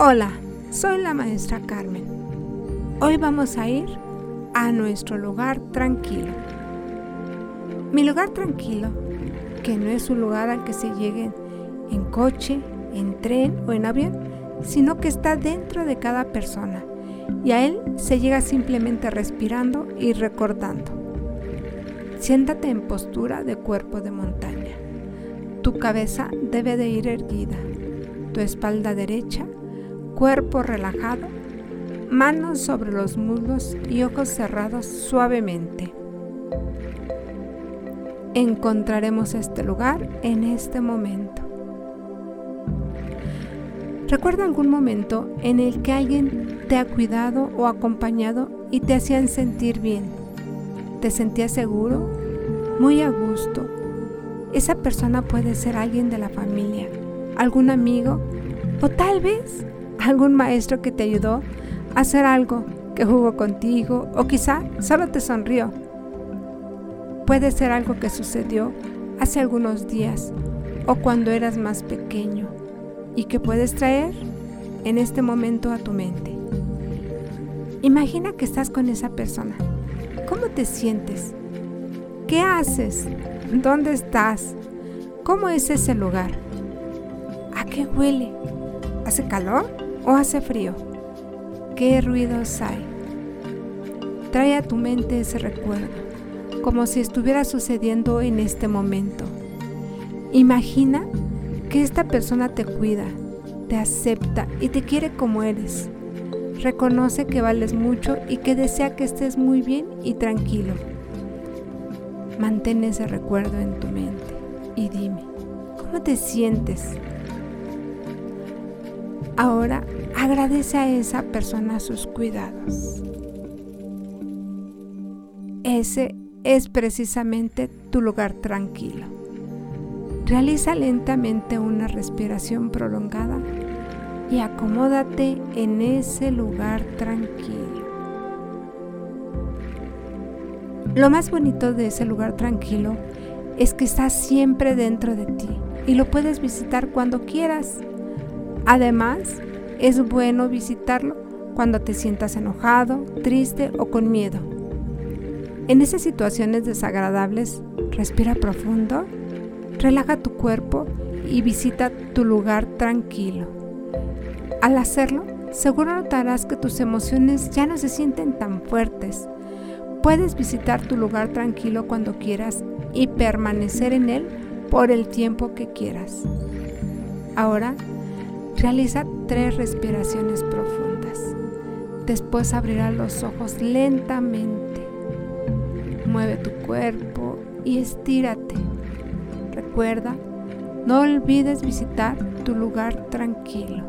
Hola, soy la maestra Carmen. Hoy vamos a ir a nuestro lugar tranquilo. Mi lugar tranquilo, que no es un lugar al que se llegue en coche, en tren o en avión, sino que está dentro de cada persona y a él se llega simplemente respirando y recordando. Siéntate en postura de cuerpo de montaña. Tu cabeza debe de ir erguida, tu espalda derecha cuerpo relajado, manos sobre los muslos y ojos cerrados suavemente. Encontraremos este lugar en este momento. ¿Recuerda algún momento en el que alguien te ha cuidado o acompañado y te hacían sentir bien? ¿Te sentías seguro? Muy a gusto. Esa persona puede ser alguien de la familia, algún amigo o tal vez algún maestro que te ayudó a hacer algo, que jugó contigo o quizá solo te sonrió. Puede ser algo que sucedió hace algunos días o cuando eras más pequeño y que puedes traer en este momento a tu mente. Imagina que estás con esa persona. ¿Cómo te sientes? ¿Qué haces? ¿Dónde estás? ¿Cómo es ese lugar? ¿A qué huele? ¿Hace calor? O hace frío? ¿Qué ruidos hay? Trae a tu mente ese recuerdo, como si estuviera sucediendo en este momento. Imagina que esta persona te cuida, te acepta y te quiere como eres. Reconoce que vales mucho y que desea que estés muy bien y tranquilo. Mantén ese recuerdo en tu mente y dime, ¿cómo te sientes? Ahora agradece a esa persona sus cuidados. Ese es precisamente tu lugar tranquilo. Realiza lentamente una respiración prolongada y acomódate en ese lugar tranquilo. Lo más bonito de ese lugar tranquilo es que está siempre dentro de ti y lo puedes visitar cuando quieras Además, es bueno visitarlo cuando te sientas enojado, triste o con miedo. En esas situaciones desagradables, respira profundo, relaja tu cuerpo y visita tu lugar tranquilo. Al hacerlo, seguro notarás que tus emociones ya no se sienten tan fuertes. Puedes visitar tu lugar tranquilo cuando quieras y permanecer en él por el tiempo que quieras. Ahora, Realiza tres respiraciones profundas. Después abrirás los ojos lentamente. Mueve tu cuerpo y estírate. Recuerda, no olvides visitar tu lugar tranquilo.